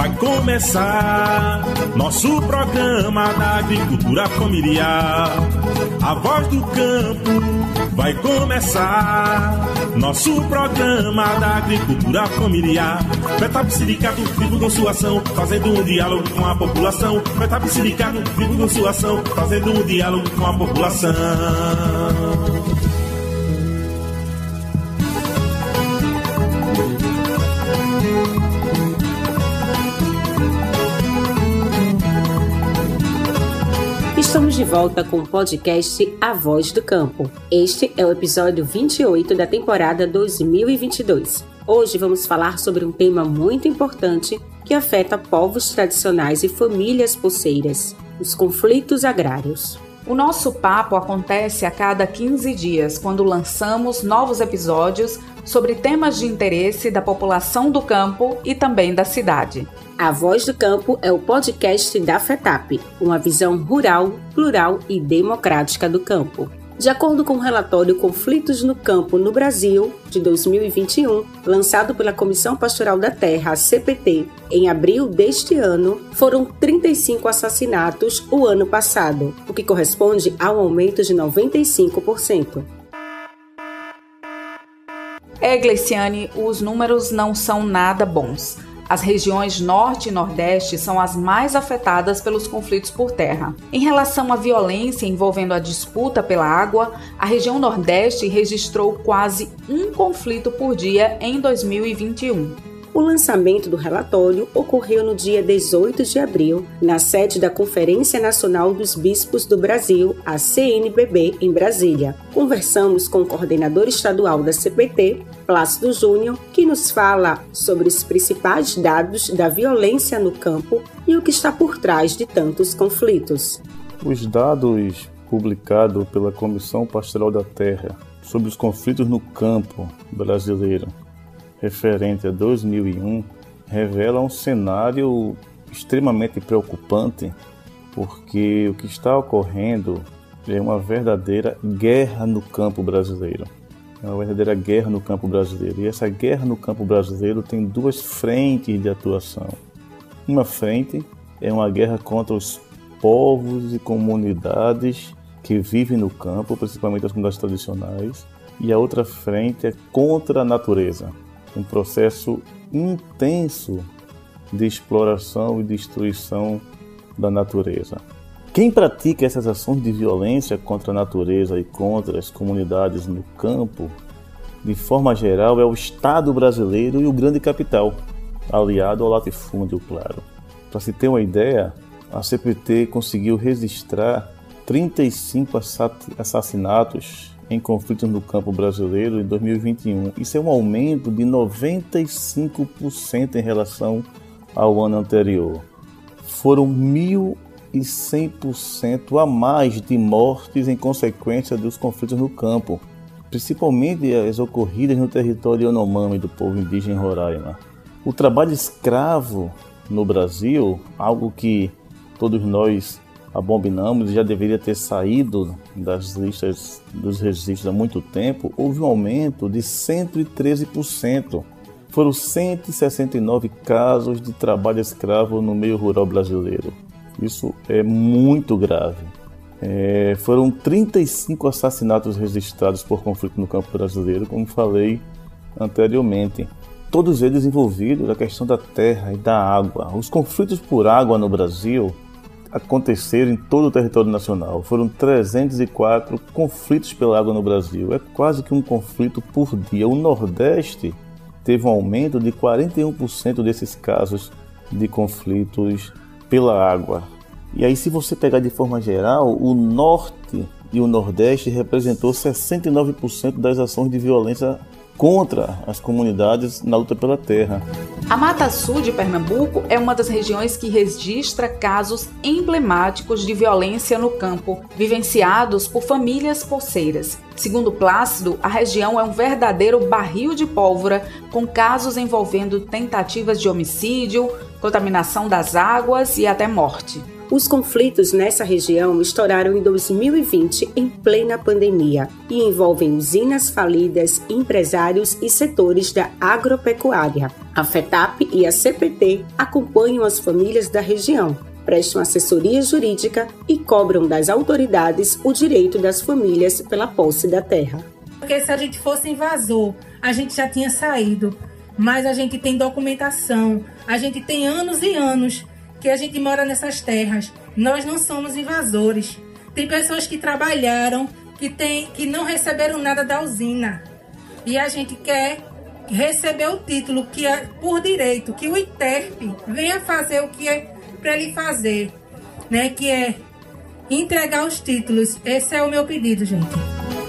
vai começar. Nosso programa da agricultura familiar. A voz do campo vai começar. Nosso programa da agricultura familiar. Petap Silicato, com sua ação, fazendo um diálogo com a população. Petap Silicato, com sua ação, fazendo um diálogo com a população. De volta com o podcast A Voz do Campo. Este é o episódio 28 da temporada 2022. Hoje vamos falar sobre um tema muito importante que afeta povos tradicionais e famílias poceiras: os conflitos agrários. O nosso papo acontece a cada 15 dias, quando lançamos novos episódios sobre temas de interesse da população do campo e também da cidade. A Voz do Campo é o podcast da FETAP, uma visão rural, plural e democrática do campo. De acordo com o relatório Conflitos no Campo no Brasil, de 2021, lançado pela Comissão Pastoral da Terra, CPT, em abril deste ano, foram 35 assassinatos o ano passado, o que corresponde a um aumento de 95%. É, Gleiciane, os números não são nada bons. As regiões Norte e Nordeste são as mais afetadas pelos conflitos por terra. Em relação à violência envolvendo a disputa pela água, a região Nordeste registrou quase um conflito por dia em 2021. O lançamento do relatório ocorreu no dia 18 de abril, na sede da Conferência Nacional dos Bispos do Brasil, a CNBB, em Brasília. Conversamos com o coordenador estadual da CPT, Plácido Júnior, que nos fala sobre os principais dados da violência no campo e o que está por trás de tantos conflitos. Os dados publicados pela Comissão Pastoral da Terra sobre os conflitos no campo brasileiro referente a 2001 revela um cenário extremamente preocupante, porque o que está ocorrendo é uma verdadeira guerra no campo brasileiro. É uma verdadeira guerra no campo brasileiro. E essa guerra no campo brasileiro tem duas frentes de atuação. Uma frente é uma guerra contra os povos e comunidades que vivem no campo, principalmente as comunidades tradicionais, e a outra frente é contra a natureza, um processo intenso de exploração e destruição da natureza. Quem pratica essas ações de violência contra a natureza e contra as comunidades no campo, de forma geral, é o Estado brasileiro e o grande capital, aliado ao latifúndio, claro. Para se ter uma ideia, a CPT conseguiu registrar 35 assassinatos em conflitos no campo brasileiro em 2021. Isso é um aumento de 95% em relação ao ano anterior. Foram 1.100% a mais de mortes em consequência dos conflitos no campo, principalmente as ocorridas no território Yanomami do povo indígena em Roraima. O trabalho escravo no Brasil, algo que todos nós abominamos já deveria ter saído das listas dos registros há muito tempo, houve um aumento de 113%. Foram 169 casos de trabalho escravo no meio rural brasileiro. Isso é muito grave. É, foram 35 assassinatos registrados por conflito no campo brasileiro, como falei anteriormente. Todos eles envolvidos na questão da terra e da água. Os conflitos por água no Brasil aconteceram em todo o território nacional. Foram 304 conflitos pela água no Brasil. É quase que um conflito por dia. O Nordeste teve um aumento de 41% desses casos de conflitos pela água. E aí, se você pegar de forma geral, o Norte e o Nordeste representou 69% das ações de violência contra as comunidades na luta pela terra. A Mata Sul de Pernambuco é uma das regiões que registra casos emblemáticos de violência no campo, vivenciados por famílias poceiras. Segundo Plácido, a região é um verdadeiro barril de pólvora, com casos envolvendo tentativas de homicídio, contaminação das águas e até morte. Os conflitos nessa região estouraram em 2020, em plena pandemia, e envolvem usinas falidas, empresários e setores da agropecuária. A FETAP e a CPT acompanham as famílias da região, prestam assessoria jurídica e cobram das autoridades o direito das famílias pela posse da terra. Porque se a gente fosse invasor, a gente já tinha saído. Mas a gente tem documentação, a gente tem anos e anos que a gente mora nessas terras. Nós não somos invasores. Tem pessoas que trabalharam, que, tem, que não receberam nada da usina. E a gente quer receber o título que é por direito, que o ITERP venha fazer o que é para ele fazer, né? Que é entregar os títulos. Esse é o meu pedido, gente.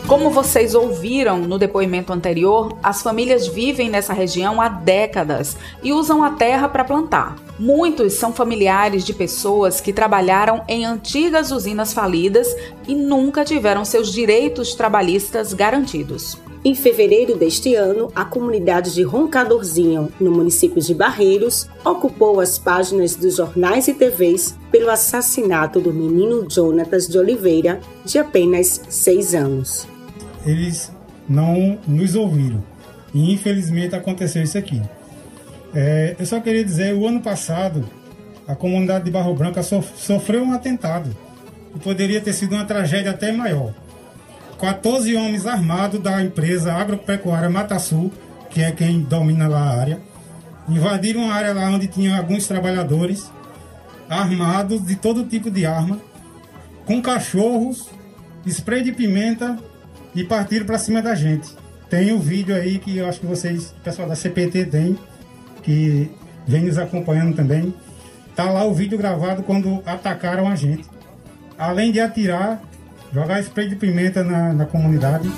Como vocês ouviram no depoimento anterior, as famílias vivem nessa região há décadas e usam a terra para plantar. Muitos são familiares de pessoas que trabalharam em antigas usinas falidas e nunca tiveram seus direitos trabalhistas garantidos. Em fevereiro deste ano, a comunidade de Roncadorzinho, no município de Barreiros, ocupou as páginas dos jornais e TVs pelo assassinato do menino Jonatas de Oliveira, de apenas seis anos. Eles não nos ouviram e infelizmente aconteceu isso aqui. É, eu só queria dizer, o ano passado, a comunidade de Barro Branca sofreu um atentado. E poderia ter sido uma tragédia até maior. 14 homens armados da empresa agropecuária Mata Sul, que é quem domina lá a área, invadiram a área lá onde tinha alguns trabalhadores armados de todo tipo de arma, com cachorros, spray de pimenta e partiram para cima da gente. Tem o um vídeo aí que eu acho que vocês, pessoal da CPT tem, que vem nos acompanhando também. Tá lá o vídeo gravado quando atacaram a gente. Além de atirar, jogar spray de pimenta na, na comunidade.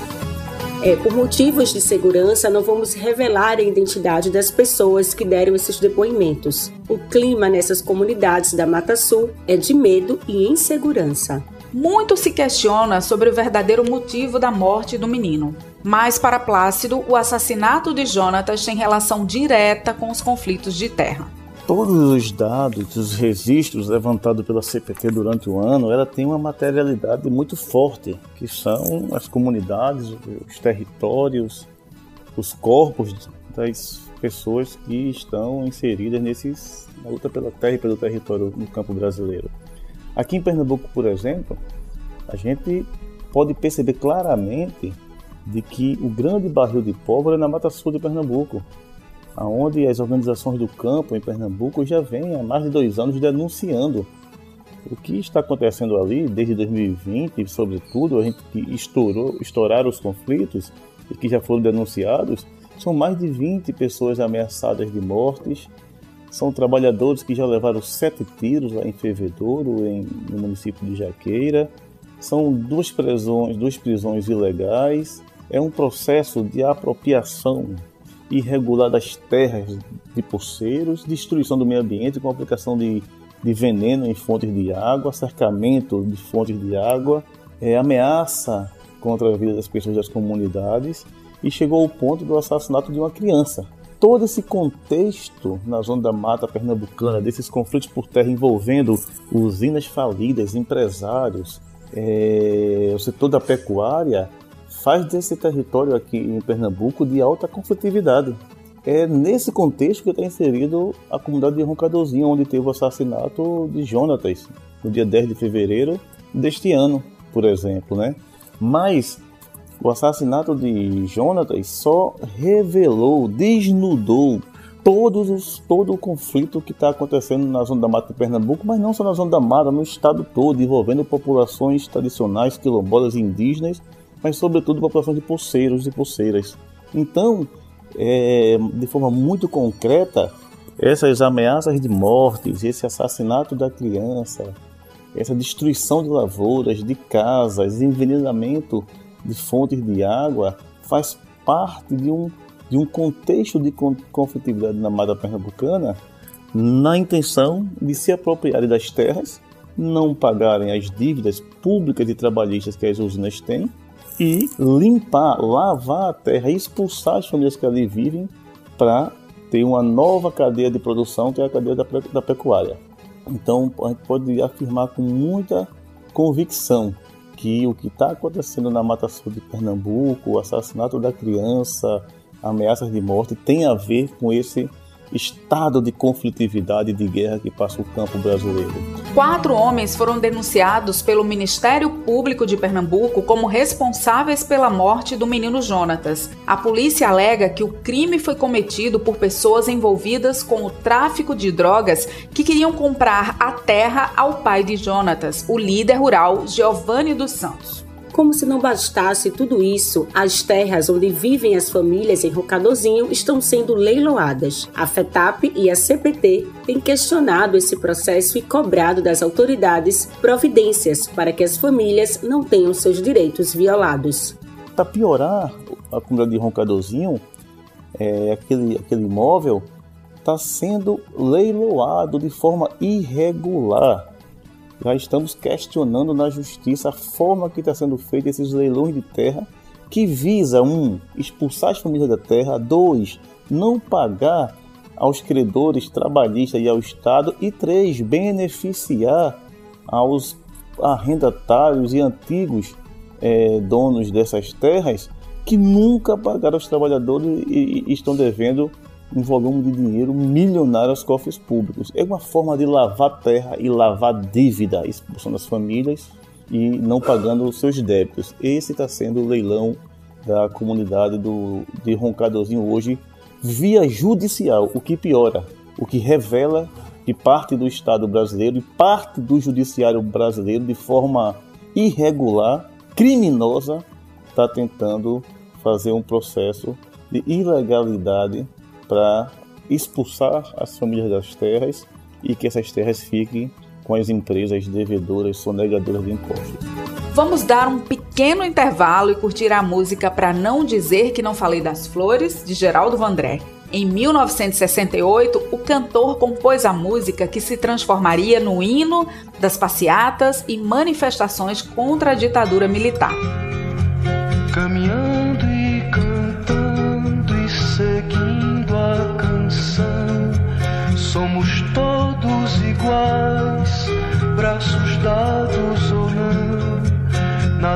É, por motivos de segurança, não vamos revelar a identidade das pessoas que deram esses depoimentos. O clima nessas comunidades da Mata Sul é de medo e insegurança. Muito se questiona sobre o verdadeiro motivo da morte do menino. Mas, para Plácido, o assassinato de Jonatas tem relação direta com os conflitos de terra todos os dados, os registros levantados pela CPT durante o ano, ela tem uma materialidade muito forte, que são as comunidades, os territórios, os corpos das pessoas que estão inseridas nesses, na luta pela terra e pelo território no campo brasileiro. Aqui em Pernambuco, por exemplo, a gente pode perceber claramente de que o grande barril de pólvora é na Mata Sul de Pernambuco, onde as organizações do campo em Pernambuco já vêm há mais de dois anos denunciando. O que está acontecendo ali desde 2020, sobretudo, a gente que estourou, estouraram os conflitos e que já foram denunciados, são mais de 20 pessoas ameaçadas de mortes, são trabalhadores que já levaram sete tiros lá em Fervedouro, em, no município de Jaqueira, são duas prisões, duas prisões ilegais, é um processo de apropriação irregular das terras de poceiros, destruição do meio ambiente com aplicação de, de veneno em fontes de água, cercamento de fontes de água, é, ameaça contra a vida das pessoas das comunidades e chegou ao ponto do assassinato de uma criança. Todo esse contexto na zona da mata pernambucana, desses conflitos por terra envolvendo usinas falidas, empresários, é, o setor da pecuária, faz desse território aqui em Pernambuco de alta conflitividade. É nesse contexto que está inserido a comunidade de Roncadorzinho, onde teve o assassinato de Jonatas, no dia 10 de fevereiro deste ano, por exemplo. Né? Mas o assassinato de Jonatas só revelou, desnudou todos os, todo o conflito que está acontecendo na zona da mata de Pernambuco, mas não só na zona da mata, no estado todo, envolvendo populações tradicionais, quilombolas indígenas mas sobretudo população de pulseiros e pulseiras. Então, é, de forma muito concreta, essas ameaças de mortes, esse assassinato da criança, essa destruição de lavouras, de casas, envenenamento de fontes de água, faz parte de um, de um contexto de conflitividade na Mata Pernambucana na intenção de se apropriarem das terras, não pagarem as dívidas públicas e trabalhistas que as usinas têm e limpar, lavar a terra, expulsar as famílias que ali vivem para ter uma nova cadeia de produção, que é a cadeia da, da pecuária. Então a gente pode afirmar com muita convicção que o que está acontecendo na Mata Sul de Pernambuco, o assassinato da criança, ameaças de morte, tem a ver com esse estado de conflitividade e de guerra que passa o campo brasileiro. Quatro homens foram denunciados pelo Ministério Público de Pernambuco como responsáveis pela morte do menino Jonatas. A polícia alega que o crime foi cometido por pessoas envolvidas com o tráfico de drogas que queriam comprar a terra ao pai de Jonatas, o líder rural Giovanni dos Santos. Como se não bastasse tudo isso, as terras onde vivem as famílias em Rocadozinho estão sendo leiloadas. A FETAP e a CPT têm questionado esse processo e cobrado das autoridades providências para que as famílias não tenham seus direitos violados. Para piorar, a comunidade de Rocadozinho, é, aquele, aquele imóvel está sendo leiloado de forma irregular já estamos questionando na justiça a forma que está sendo feita esses leilões de terra que visa um expulsar as famílias da terra, dois não pagar aos credores trabalhistas e ao Estado e três beneficiar aos arrendatários e antigos é, donos dessas terras que nunca pagaram aos trabalhadores e, e estão devendo um volume de dinheiro milionário aos cofres públicos. É uma forma de lavar terra e lavar dívida, expulsando as famílias e não pagando os seus débitos. Esse está sendo o leilão da comunidade do, de Roncadorzinho hoje via judicial, o que piora, o que revela que parte do Estado brasileiro e parte do judiciário brasileiro, de forma irregular, criminosa, está tentando fazer um processo de ilegalidade para expulsar as famílias das terras e que essas terras fiquem com as empresas devedoras sonegadoras de impostos. Vamos dar um pequeno intervalo e curtir a música para não dizer que não falei das flores de Geraldo Vandré. Em 1968, o cantor compôs a música que se transformaria no hino das passeatas e manifestações contra a ditadura militar.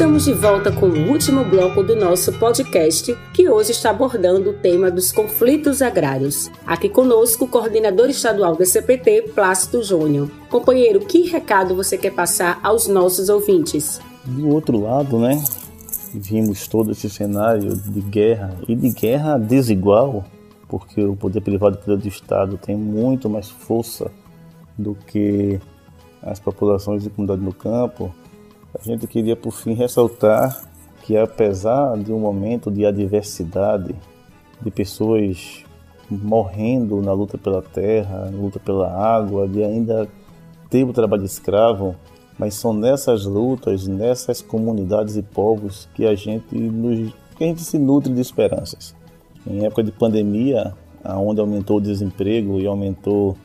Estamos de volta com o último bloco do nosso podcast, que hoje está abordando o tema dos conflitos agrários. Aqui conosco o coordenador estadual da CPT, Plácido Júnior. Companheiro, que recado você quer passar aos nossos ouvintes? Do outro lado, né, vimos todo esse cenário de guerra e de guerra desigual, porque o poder privado e o poder do Estado tem muito mais força do que as populações de comunidade no campo a gente queria por fim ressaltar que apesar de um momento de adversidade, de pessoas morrendo na luta pela terra, na luta pela água, de ainda ter o trabalho escravo, mas são nessas lutas, nessas comunidades e povos que a gente nos, que a gente se nutre de esperanças. Em época de pandemia, onde aumentou o desemprego e aumentou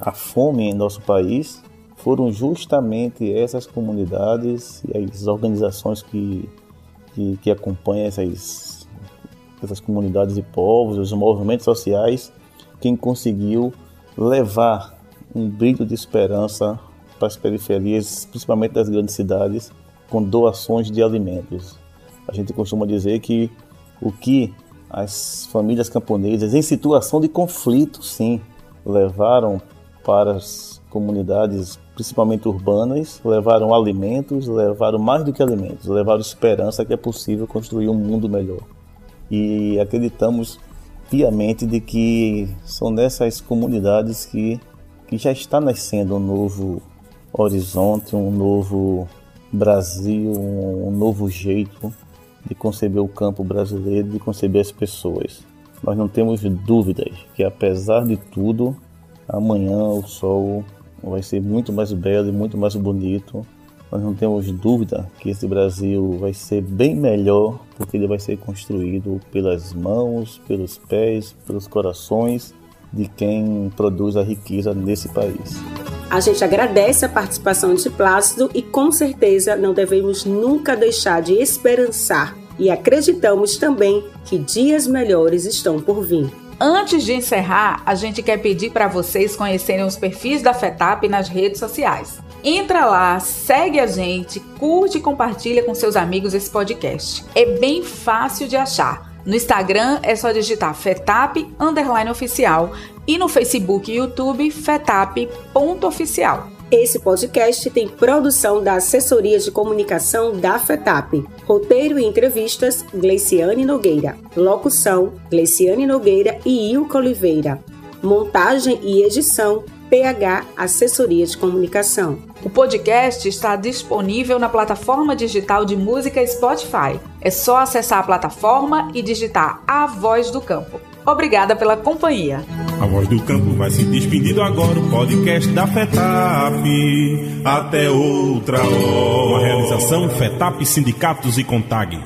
a fome em nosso país, foram justamente essas comunidades e as organizações que, que, que acompanham essas, essas comunidades e povos, os movimentos sociais, quem conseguiu levar um brilho de esperança para as periferias, principalmente das grandes cidades, com doações de alimentos. A gente costuma dizer que o que as famílias camponesas, em situação de conflito, sim, levaram para as comunidades principalmente urbanas, levaram alimentos, levaram mais do que alimentos, levaram esperança que é possível construir um mundo melhor. E acreditamos piamente de que são nessas comunidades que, que já está nascendo um novo horizonte, um novo Brasil, um novo jeito de conceber o campo brasileiro, de conceber as pessoas. Nós não temos dúvidas que, apesar de tudo, amanhã o sol vai ser muito mais belo e muito mais bonito. Nós não temos dúvida que esse Brasil vai ser bem melhor porque ele vai ser construído pelas mãos, pelos pés, pelos corações de quem produz a riqueza nesse país. A gente agradece a participação de Plácido e com certeza não devemos nunca deixar de esperançar e acreditamos também que dias melhores estão por vir. Antes de encerrar, a gente quer pedir para vocês conhecerem os perfis da FETAP nas redes sociais. Entra lá, segue a gente, curte e compartilha com seus amigos esse podcast. É bem fácil de achar. No Instagram é só digitar FETAP underline oficial e no Facebook e YouTube FETAP.oficial. Esse podcast tem produção da Assessoria de Comunicação da FETAP. Roteiro e entrevistas, Gleiciane Nogueira. Locução, Gleiciane Nogueira e Ilka Oliveira. Montagem e edição, PH Assessoria de Comunicação. O podcast está disponível na plataforma digital de música Spotify. É só acessar a plataforma e digitar A Voz do Campo. Obrigada pela companhia. A Voz do Campo vai se despedindo agora, o podcast da FETAP. Até outra hora. Uma realização FETAP Sindicatos e Contag.